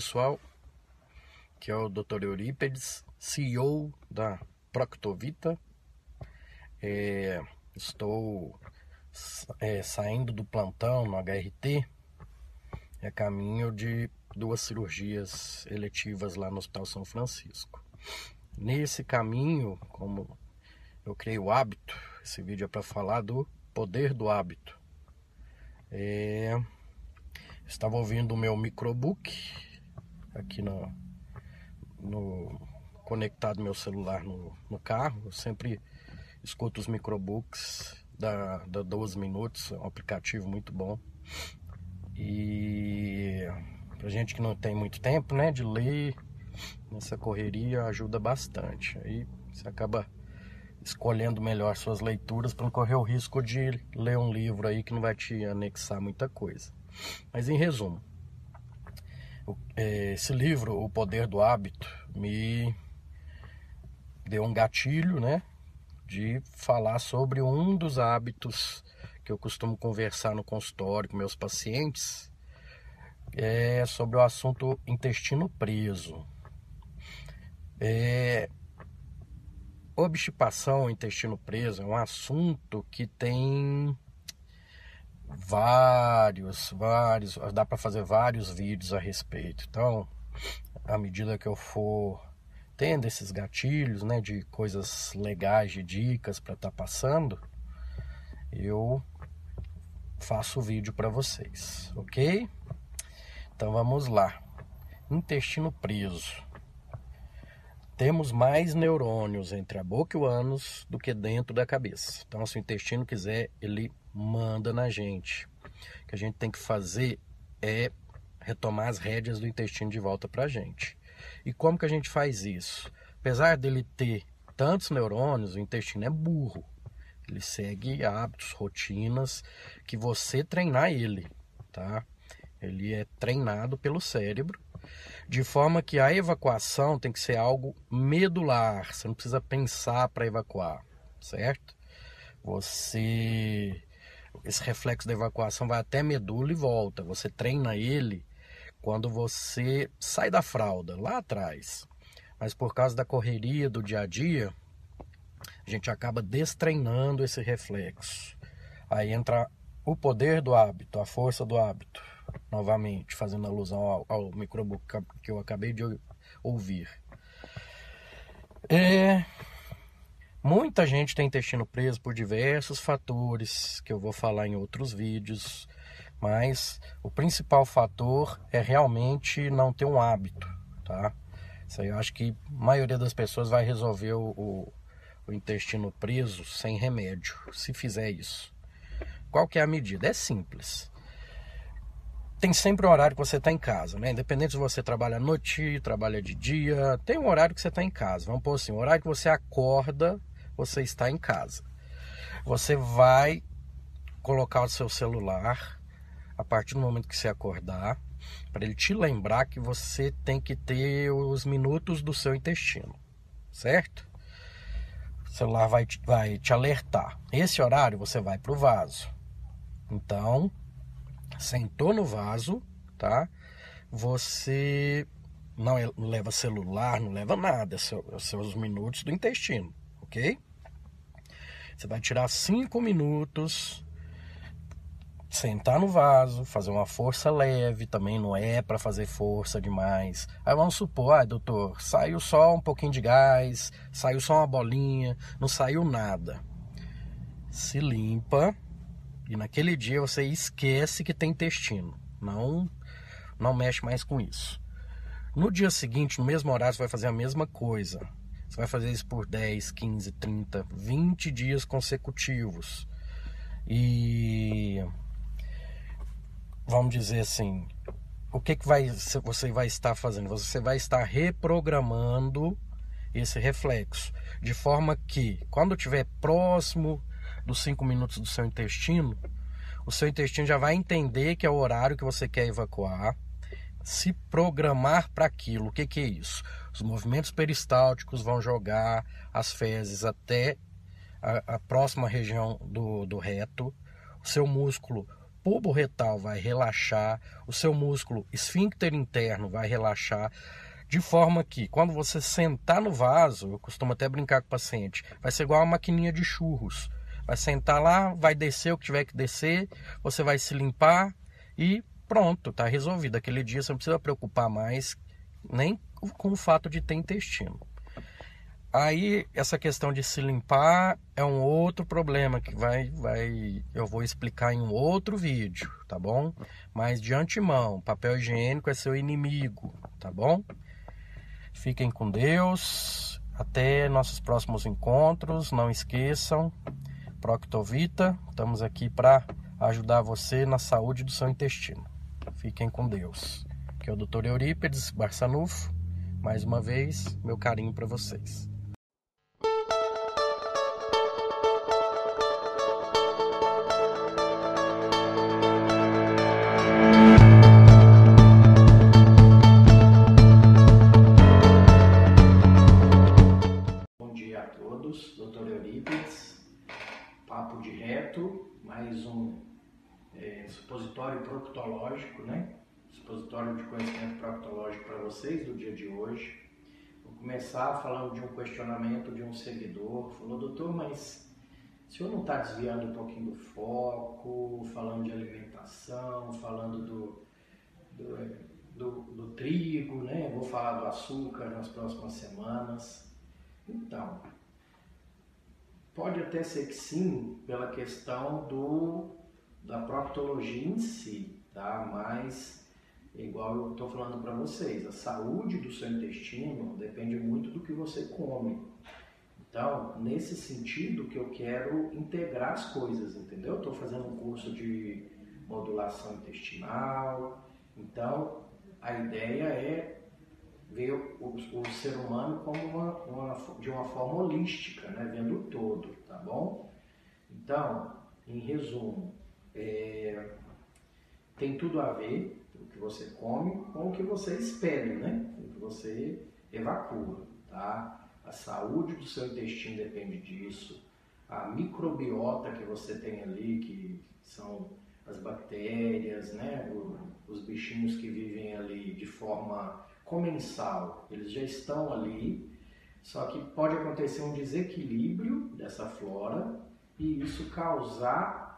Pessoal. Que é o Dr. Eurípedes, CEO da Proctovita. É, estou é, saindo do plantão no HRT, é caminho de duas cirurgias eletivas lá no Hospital São Francisco. Nesse caminho, como eu criei o hábito, esse vídeo é para falar do poder do hábito. É, estava ouvindo o meu microbook aqui no, no conectado meu celular no, no carro. Eu sempre escuto os microbooks da, da 12 minutos, é um aplicativo muito bom. E pra gente que não tem muito tempo, né, de ler, nessa correria ajuda bastante. Aí você acaba escolhendo melhor suas leituras para não correr o risco de ler um livro aí que não vai te anexar muita coisa. Mas em resumo, esse livro, O Poder do Hábito, me deu um gatilho, né? De falar sobre um dos hábitos que eu costumo conversar no consultório com meus pacientes, é sobre o assunto intestino preso. É, obstipação, intestino preso é um assunto que tem vários, vários, dá para fazer vários vídeos a respeito. Então, à medida que eu for tendo esses gatilhos, né, de coisas legais, de dicas para estar tá passando, eu faço o vídeo para vocês, ok? Então vamos lá. Intestino preso. Temos mais neurônios entre a boca e o ânus do que dentro da cabeça. Então, se o intestino quiser, ele manda na gente. O que a gente tem que fazer é retomar as rédeas do intestino de volta para a gente. E como que a gente faz isso? Apesar dele ter tantos neurônios, o intestino é burro. Ele segue hábitos, rotinas que você treinar ele, tá? Ele é treinado pelo cérebro, de forma que a evacuação tem que ser algo medular. Você não precisa pensar para evacuar, certo? Você esse reflexo da evacuação vai até medula e volta. Você treina ele quando você sai da fralda, lá atrás. Mas por causa da correria do dia a dia, a gente acaba destreinando esse reflexo. Aí entra o poder do hábito, a força do hábito. Novamente, fazendo alusão ao, ao microbook que eu acabei de ouvir. É, Muita gente tem intestino preso por diversos fatores que eu vou falar em outros vídeos, mas o principal fator é realmente não ter um hábito, tá? Isso aí eu acho que a maioria das pessoas vai resolver o, o, o intestino preso sem remédio, se fizer isso. Qual que é a medida? É simples. Tem sempre um horário que você está em casa, né? Independente se você trabalha à noite, trabalha de dia, tem um horário que você está em casa. Vamos pôr assim, o horário que você acorda você está em casa. Você vai colocar o seu celular a partir do momento que você acordar, para ele te lembrar que você tem que ter os minutos do seu intestino, certo? O celular vai te, vai te alertar. Esse horário você vai para o vaso. Então, sentou no vaso, tá? Você não leva celular, não leva nada, é seus minutos do intestino, ok? Você vai tirar cinco minutos, sentar no vaso, fazer uma força leve, também não é para fazer força demais. Aí vamos supor, ah, doutor, saiu só um pouquinho de gás, saiu só uma bolinha, não saiu nada. Se limpa e naquele dia você esquece que tem intestino. Não não mexe mais com isso. No dia seguinte, no mesmo horário, você vai fazer a mesma coisa. Você vai fazer isso por 10, 15, 30, 20 dias consecutivos. E vamos dizer assim, o que, que vai, você vai estar fazendo? Você vai estar reprogramando esse reflexo, de forma que quando estiver próximo dos 5 minutos do seu intestino, o seu intestino já vai entender que é o horário que você quer evacuar, se programar para aquilo. O que, que é isso? Os movimentos peristálticos vão jogar as fezes até a, a próxima região do, do reto, o seu músculo pubo-retal vai relaxar, o seu músculo esfíncter interno vai relaxar, de forma que quando você sentar no vaso, eu costumo até brincar com o paciente, vai ser igual uma maquininha de churros. Vai sentar lá, vai descer o que tiver que descer, você vai se limpar e pronto, tá resolvido. Aquele dia você não precisa preocupar mais nem com o fato de ter intestino. Aí essa questão de se limpar é um outro problema que vai, vai, eu vou explicar em um outro vídeo, tá bom? Mas de antemão, papel higiênico é seu inimigo, tá bom? Fiquem com Deus. Até nossos próximos encontros. Não esqueçam, Proctovita, estamos aqui para ajudar você na saúde do seu intestino. Fiquem com Deus. Que é o Dr. Eurípides Barçanufo. Mais uma vez, meu carinho para vocês. Proctológico, né? Supositório de conhecimento proctológico para vocês do dia de hoje. Vou começar falando de um questionamento de um seguidor. Falou, doutor, mas o senhor não está desviando um pouquinho do foco, falando de alimentação, falando do, do, do, do trigo, né? Vou falar do açúcar nas próximas semanas. Então, pode até ser que sim, pela questão do da proctologia em si, tá? Mas, igual eu estou falando para vocês, a saúde do seu intestino depende muito do que você come. Então, nesse sentido que eu quero integrar as coisas, entendeu? Estou fazendo um curso de modulação intestinal, então a ideia é ver o, o ser humano como uma, uma, de uma forma holística, né? vendo o todo, tá bom? Então, em resumo, é, tem tudo a ver o que você come com o que você espere, né? O que você evacua, tá? A saúde do seu intestino depende disso. A microbiota que você tem ali, que são as bactérias, né? os bichinhos que vivem ali de forma comensal, eles já estão ali, só que pode acontecer um desequilíbrio dessa flora e isso causar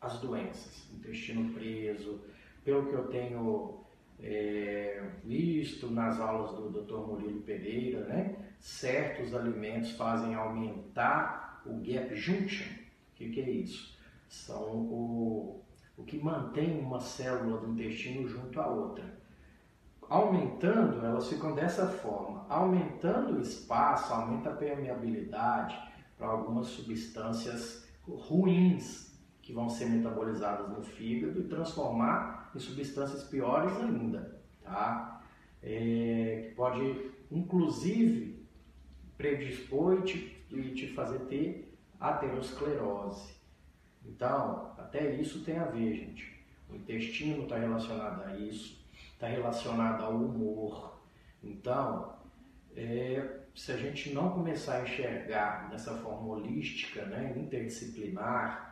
as doenças, intestino preso, pelo que eu tenho é, visto nas aulas do Dr. Murilo Pereira, né, certos alimentos fazem aumentar o gap junction. O que, que é isso? São o, o que mantém uma célula do intestino junto à outra. Aumentando, elas ficam dessa forma. Aumentando o espaço, aumenta a permeabilidade para algumas substâncias ruins que vão ser metabolizadas no fígado e transformar em substâncias piores ainda, tá? É, que pode, inclusive, predispor e te, e te fazer ter aterosclerose. Então, até isso tem a ver, gente. O intestino está relacionado a isso, está relacionado ao humor. Então, é, se a gente não começar a enxergar dessa forma holística, né, interdisciplinar,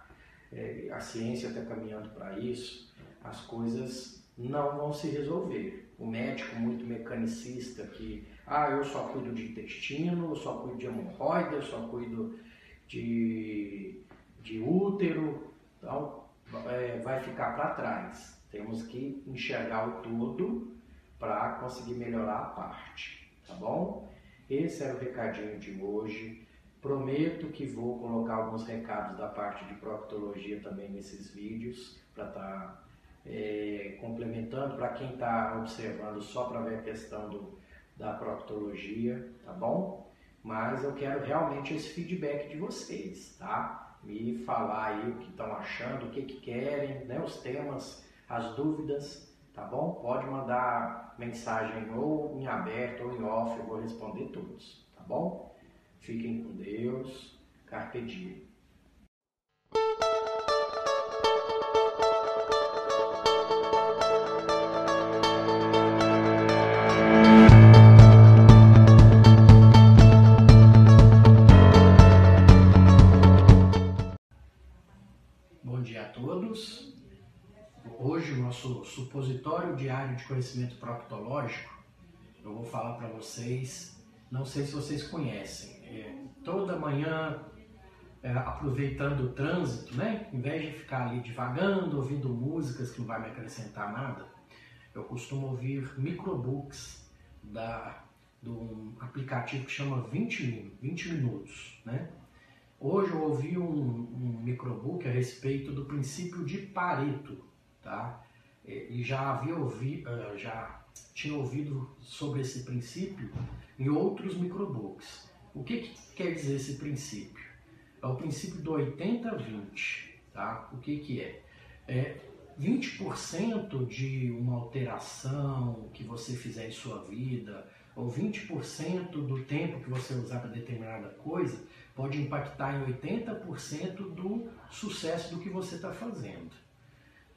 é, a ciência está caminhando para isso, as coisas não vão se resolver. O médico muito mecanicista que, ah, eu só cuido de intestino, eu só cuido de hemorroida, eu só cuido de, de útero, então é, vai ficar para trás. Temos que enxergar o todo para conseguir melhorar a parte, tá bom? Esse era o recadinho de hoje. Prometo que vou colocar alguns recados da parte de proctologia também nesses vídeos para estar tá, é, complementando para quem está observando só para ver a questão do, da proctologia, tá bom? Mas eu quero realmente esse feedback de vocês, tá? Me falar aí o que estão achando, o que, que querem, né? os temas, as dúvidas, tá bom? Pode mandar mensagem ou em aberto ou em off, eu vou responder todos, tá bom? Fiquem com Deus, carpe diem. nosso supositório diário de conhecimento proctológico, eu vou falar para vocês, não sei se vocês conhecem, é, toda manhã, é, aproveitando o trânsito, né, em vez de ficar ali devagando, ouvindo músicas que não vai me acrescentar nada, eu costumo ouvir microbooks da, de um aplicativo que chama 20, 20 Minutos, né? Hoje eu ouvi um, um microbook a respeito do princípio de Pareto, tá? É, e já havia ouvido, ah, já tinha ouvido sobre esse princípio em outros microbooks. O que, que quer dizer esse princípio? É o princípio do 80-20. Tá? O que, que é? é 20% de uma alteração que você fizer em sua vida, ou 20% do tempo que você usar para determinada coisa, pode impactar em 80% do sucesso do que você está fazendo.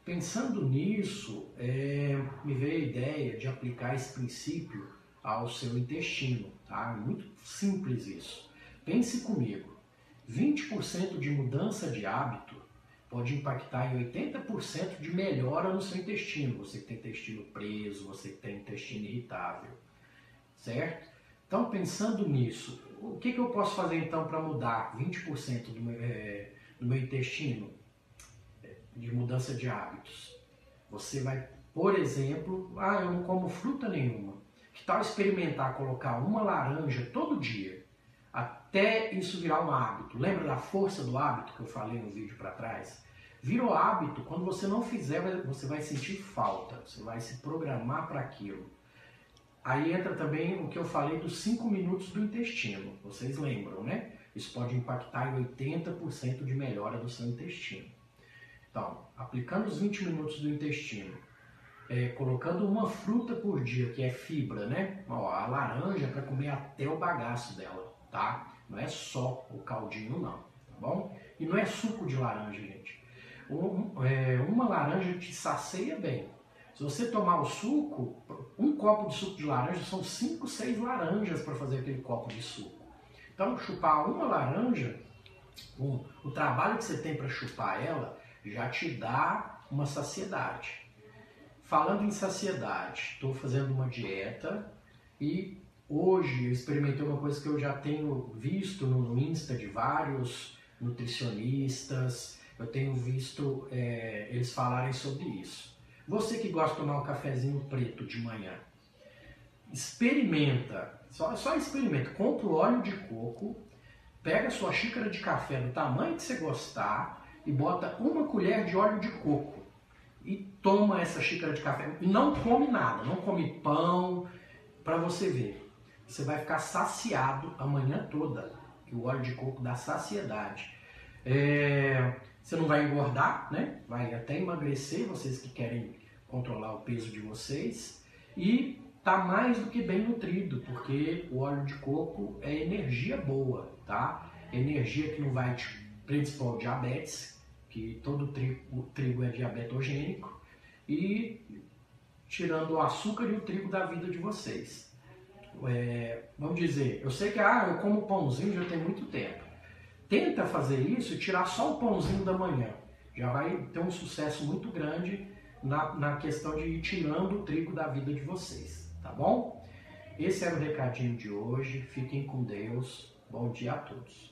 Pensando nisso, é, me veio a ideia de aplicar esse princípio ao seu intestino, tá? Muito simples isso. Pense comigo, 20% de mudança de hábito pode impactar em 80% de melhora no seu intestino. Você que tem intestino preso, você que tem intestino irritável, certo? Então, pensando nisso, o que, que eu posso fazer então para mudar 20% do meu, é, do meu intestino? de mudança de hábitos. Você vai, por exemplo, ah, eu não como fruta nenhuma. Que tal experimentar colocar uma laranja todo dia, até isso virar um hábito? Lembra da força do hábito que eu falei no vídeo para trás? Virou hábito, quando você não fizer, você vai sentir falta, você vai se programar para aquilo. Aí entra também o que eu falei dos 5 minutos do intestino. Vocês lembram, né? Isso pode impactar em 80% de melhora do seu intestino. Então, aplicando os 20 minutos do intestino, é, colocando uma fruta por dia, que é fibra, né? Ó, a laranja para comer até o bagaço dela, tá? Não é só o caldinho, não, tá bom? E não é suco de laranja, gente. Um, é, uma laranja te sacia bem. Se você tomar o suco, um copo de suco de laranja são 5, 6 laranjas para fazer aquele copo de suco. Então, chupar uma laranja, o trabalho que você tem para chupar ela já te dá uma saciedade. Falando em saciedade, estou fazendo uma dieta e hoje eu experimentei uma coisa que eu já tenho visto no Insta de vários nutricionistas, eu tenho visto é, eles falarem sobre isso. Você que gosta de tomar um cafezinho preto de manhã, experimenta, só, só experimenta, compra o óleo de coco, pega a sua xícara de café do tamanho que você gostar, e bota uma colher de óleo de coco e toma essa xícara de café. E não come nada, não come pão, para você ver. Você vai ficar saciado a manhã toda, que o óleo de coco dá saciedade. É, você não vai engordar, né? Vai até emagrecer, vocês que querem controlar o peso de vocês. E tá mais do que bem nutrido, porque o óleo de coco é energia boa, tá? Energia que não vai te principal diabetes, que todo trigo, trigo é diabetogênico, e tirando o açúcar e o trigo da vida de vocês. É, vamos dizer, eu sei que ah, eu como pãozinho já tem muito tempo. Tenta fazer isso tirar só o pãozinho da manhã. Já vai ter um sucesso muito grande na, na questão de ir tirando o trigo da vida de vocês, tá bom? Esse era o recadinho de hoje. Fiquem com Deus. Bom dia a todos.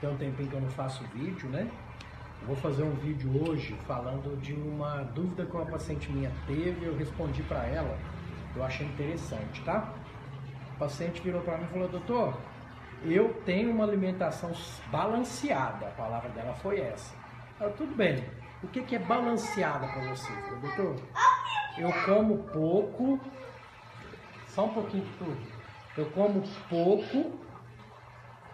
Tem um tempinho que eu não faço vídeo, né? vou fazer um vídeo hoje falando de uma dúvida que uma paciente minha teve, eu respondi para ela, eu achei interessante, tá? O paciente virou para mim e falou: "Doutor, eu tenho uma alimentação balanceada". A palavra dela foi essa. Eu, tudo bem. O que, que é balanceada para você? Eu doutor, eu como pouco, só um pouquinho de tudo. Eu como pouco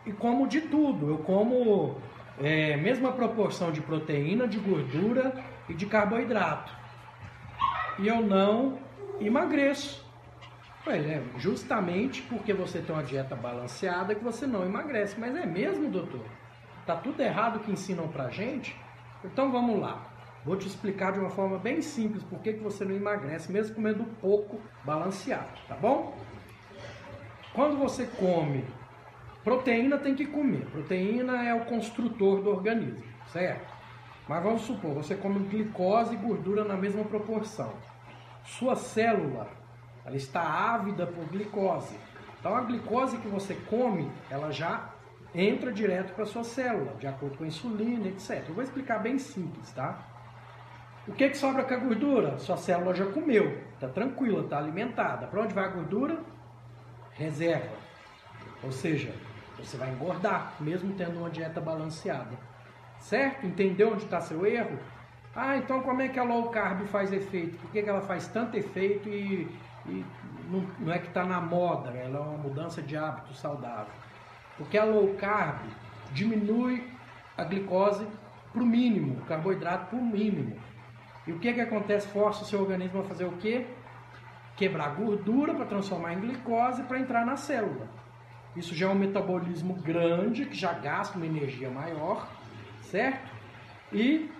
e como de tudo. Eu como é, mesma proporção de proteína, de gordura e de carboidrato. E eu não emagreço. é justamente porque você tem uma dieta balanceada que você não emagrece. Mas é mesmo, doutor? Tá tudo errado que ensinam pra gente? Então vamos lá. Vou te explicar de uma forma bem simples por que você não emagrece, mesmo comendo pouco balanceado, tá bom? Quando você come Proteína tem que comer. Proteína é o construtor do organismo, certo? Mas vamos supor, você come glicose e gordura na mesma proporção. Sua célula, ela está ávida por glicose. Então a glicose que você come, ela já entra direto para sua célula, de acordo com a insulina, etc. Eu vou explicar bem simples, tá? O que, que sobra com a gordura? Sua célula já comeu, está tranquila, está alimentada. Para onde vai a gordura? Reserva. Ou seja, você vai engordar, mesmo tendo uma dieta balanceada. Certo? Entendeu onde está seu erro? Ah, então como é que a low carb faz efeito? Por que, que ela faz tanto efeito e, e não, não, é que está na moda? Ela é uma mudança de hábito saudável. Porque a low carb diminui a glicose para o mínimo, o carboidrato para o mínimo. E o que, que acontece? Força o seu organismo a fazer o quê? Quebrar gordura para transformar em glicose para entrar na célula. Isso já é um metabolismo grande, que já gasta uma energia maior, certo? E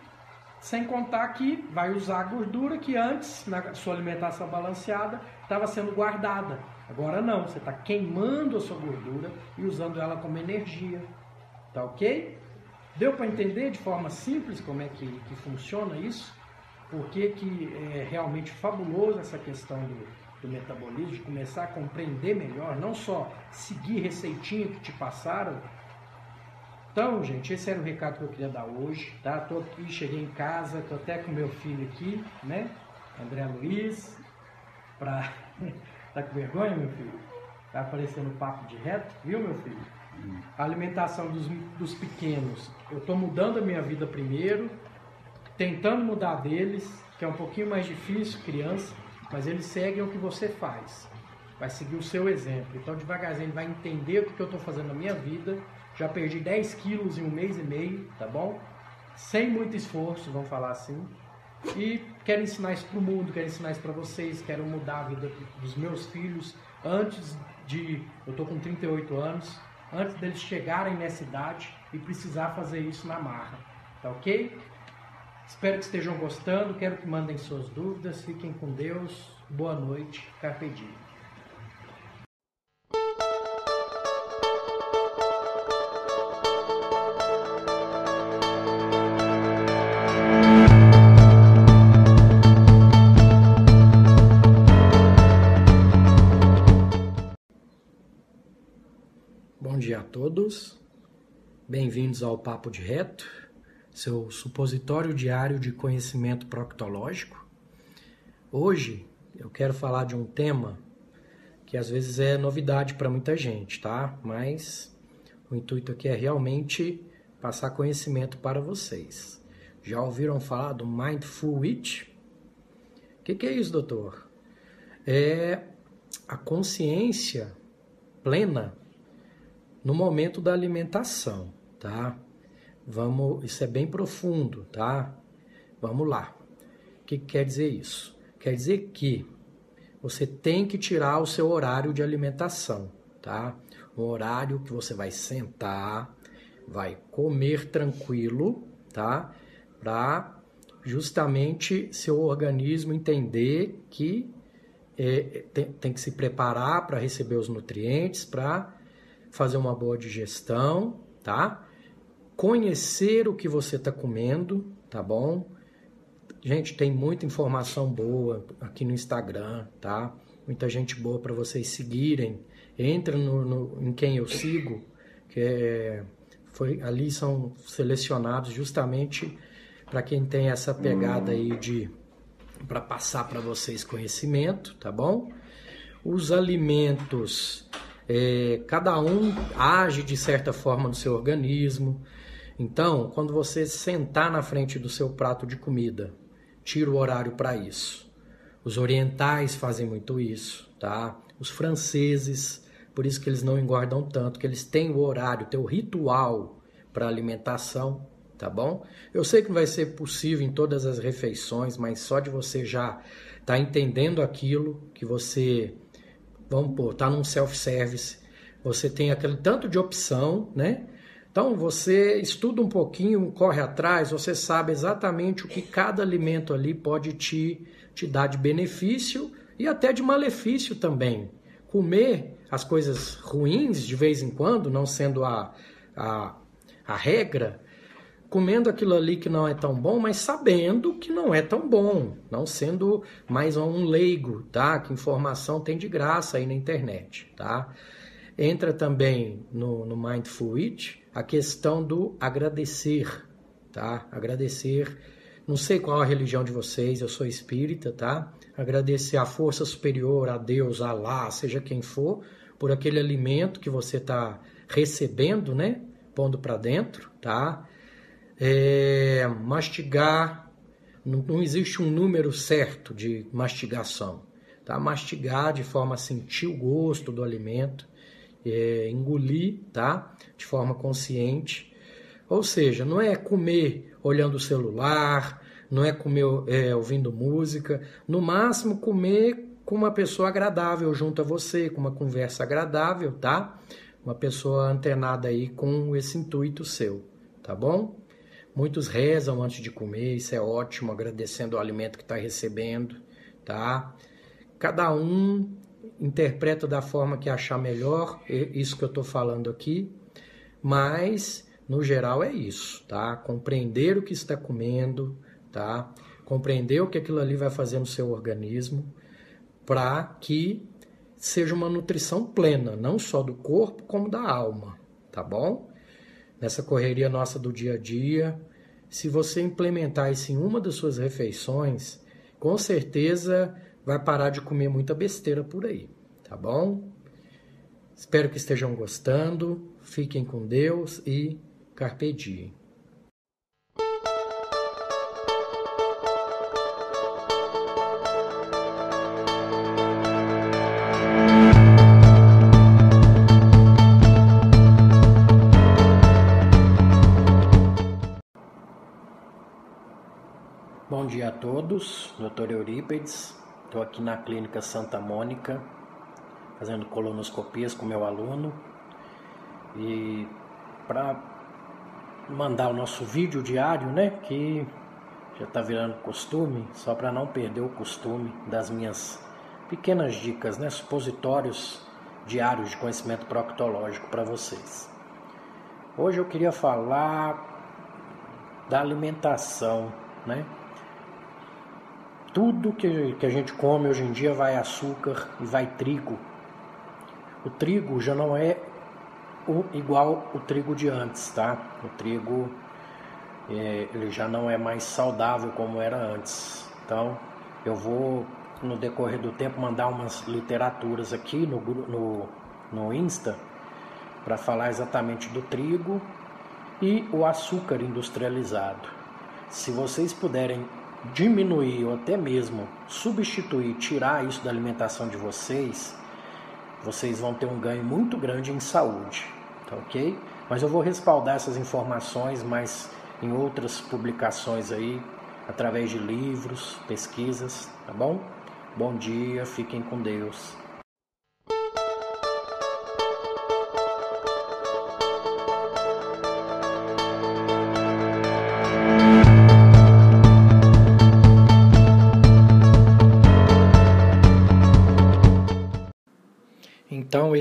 sem contar que vai usar a gordura que antes, na sua alimentação balanceada, estava sendo guardada. Agora não, você está queimando a sua gordura e usando ela como energia. Tá ok? Deu para entender de forma simples como é que, que funciona isso? Por que, que é realmente fabuloso essa questão do, do metabolismo, de começar a compreender melhor, não só seguir receitinha que te passaram. Então, gente, esse era o recado que eu queria dar hoje, tá? Tô aqui, cheguei em casa, tô até com meu filho aqui, né? André Luiz, pra... tá com vergonha, meu filho? Tá aparecendo papo de reto, viu, meu filho? A alimentação dos, dos pequenos, eu tô mudando a minha vida primeiro, tentando mudar deles, que é um pouquinho mais difícil, criança, mas eles seguem o que você faz. Vai seguir o seu exemplo. Então, devagarzinho, ele vai entender o que eu estou fazendo na minha vida. Já perdi 10 quilos em um mês e meio, tá bom? Sem muito esforço, vamos falar assim. E quero ensinar isso para o mundo, quero ensinar isso para vocês, quero mudar a vida dos meus filhos antes de. Eu estou com 38 anos, antes deles chegarem nessa idade e precisar fazer isso na marra, tá ok? Espero que estejam gostando, quero que mandem suas dúvidas, fiquem com Deus, boa noite, carpe diem. Bom dia a todos, bem-vindos ao Papo de Reto seu supositório diário de conhecimento proctológico. Hoje eu quero falar de um tema que às vezes é novidade para muita gente, tá? Mas o intuito aqui é realmente passar conhecimento para vocês. Já ouviram falar do Mindful Eat? O que, que é isso, doutor? É a consciência plena no momento da alimentação, tá? Vamos, isso é bem profundo, tá? Vamos lá. O que quer dizer isso? Quer dizer que você tem que tirar o seu horário de alimentação, tá? Um horário que você vai sentar, vai comer tranquilo, tá? Para justamente seu organismo entender que é, tem, tem que se preparar para receber os nutrientes, para fazer uma boa digestão, tá? Conhecer o que você está comendo, tá bom? Gente, tem muita informação boa aqui no Instagram, tá? Muita gente boa para vocês seguirem. Entra no, no, em quem eu sigo, que é, foi, ali são selecionados justamente para quem tem essa pegada aí de para passar para vocês conhecimento, tá bom? Os alimentos, é, cada um age de certa forma no seu organismo. Então, quando você sentar na frente do seu prato de comida, tira o horário para isso. Os orientais fazem muito isso, tá? Os franceses, por isso que eles não engordam tanto, que eles têm o horário, têm o ritual para alimentação, tá bom? Eu sei que não vai ser possível em todas as refeições, mas só de você já tá entendendo aquilo que você, vamos pôr, tá num self-service, você tem aquele tanto de opção, né? Então você estuda um pouquinho, corre atrás, você sabe exatamente o que cada alimento ali pode te, te dar de benefício e até de malefício também. Comer as coisas ruins de vez em quando, não sendo a, a, a regra, comendo aquilo ali que não é tão bom, mas sabendo que não é tão bom, não sendo mais um leigo, tá? Que informação tem de graça aí na internet, tá? Entra também no, no Mindful Eat a questão do agradecer, tá? Agradecer, não sei qual a religião de vocês, eu sou espírita, tá? Agradecer à força superior, a Deus, a Alá, seja quem for, por aquele alimento que você está recebendo, né? Pondo para dentro, tá? É, mastigar, não, não, existe um número certo de mastigação, tá? Mastigar de forma a sentir o gosto do alimento, é, engolir, tá? De forma consciente. Ou seja, não é comer olhando o celular, não é comer é, ouvindo música, no máximo comer com uma pessoa agradável junto a você, com uma conversa agradável, tá? Uma pessoa antenada aí com esse intuito seu, tá bom? Muitos rezam antes de comer, isso é ótimo, agradecendo o alimento que está recebendo, tá? Cada um interpreta da forma que achar melhor, isso que eu estou falando aqui, mas no geral é isso, tá? Compreender o que está comendo, tá? Compreender o que aquilo ali vai fazer no seu organismo, para que seja uma nutrição plena, não só do corpo, como da alma, tá bom? Nessa correria nossa do dia a dia, se você implementar isso em uma das suas refeições, com certeza vai parar de comer muita besteira por aí, tá bom? Espero que estejam gostando, fiquem com Deus e carpe diem. Bom dia a todos, Dr. Eurípedes. Estou aqui na Clínica Santa Mônica, fazendo colonoscopias com meu aluno. E para mandar o nosso vídeo diário, né, que já está virando costume, só para não perder o costume das minhas pequenas dicas, né, supositórios diários de conhecimento proctológico para vocês. Hoje eu queria falar da alimentação, né? Tudo que, que a gente come hoje em dia vai açúcar e vai trigo. O trigo já não é o, igual o trigo de antes, tá? O trigo é, ele já não é mais saudável como era antes. Então eu vou no decorrer do tempo mandar umas literaturas aqui no, no, no Insta para falar exatamente do trigo e o açúcar industrializado. Se vocês puderem diminuir ou até mesmo substituir, tirar isso da alimentação de vocês, vocês vão ter um ganho muito grande em saúde, tá ok? Mas eu vou respaldar essas informações mais em outras publicações aí, através de livros, pesquisas, tá bom? Bom dia, fiquem com Deus.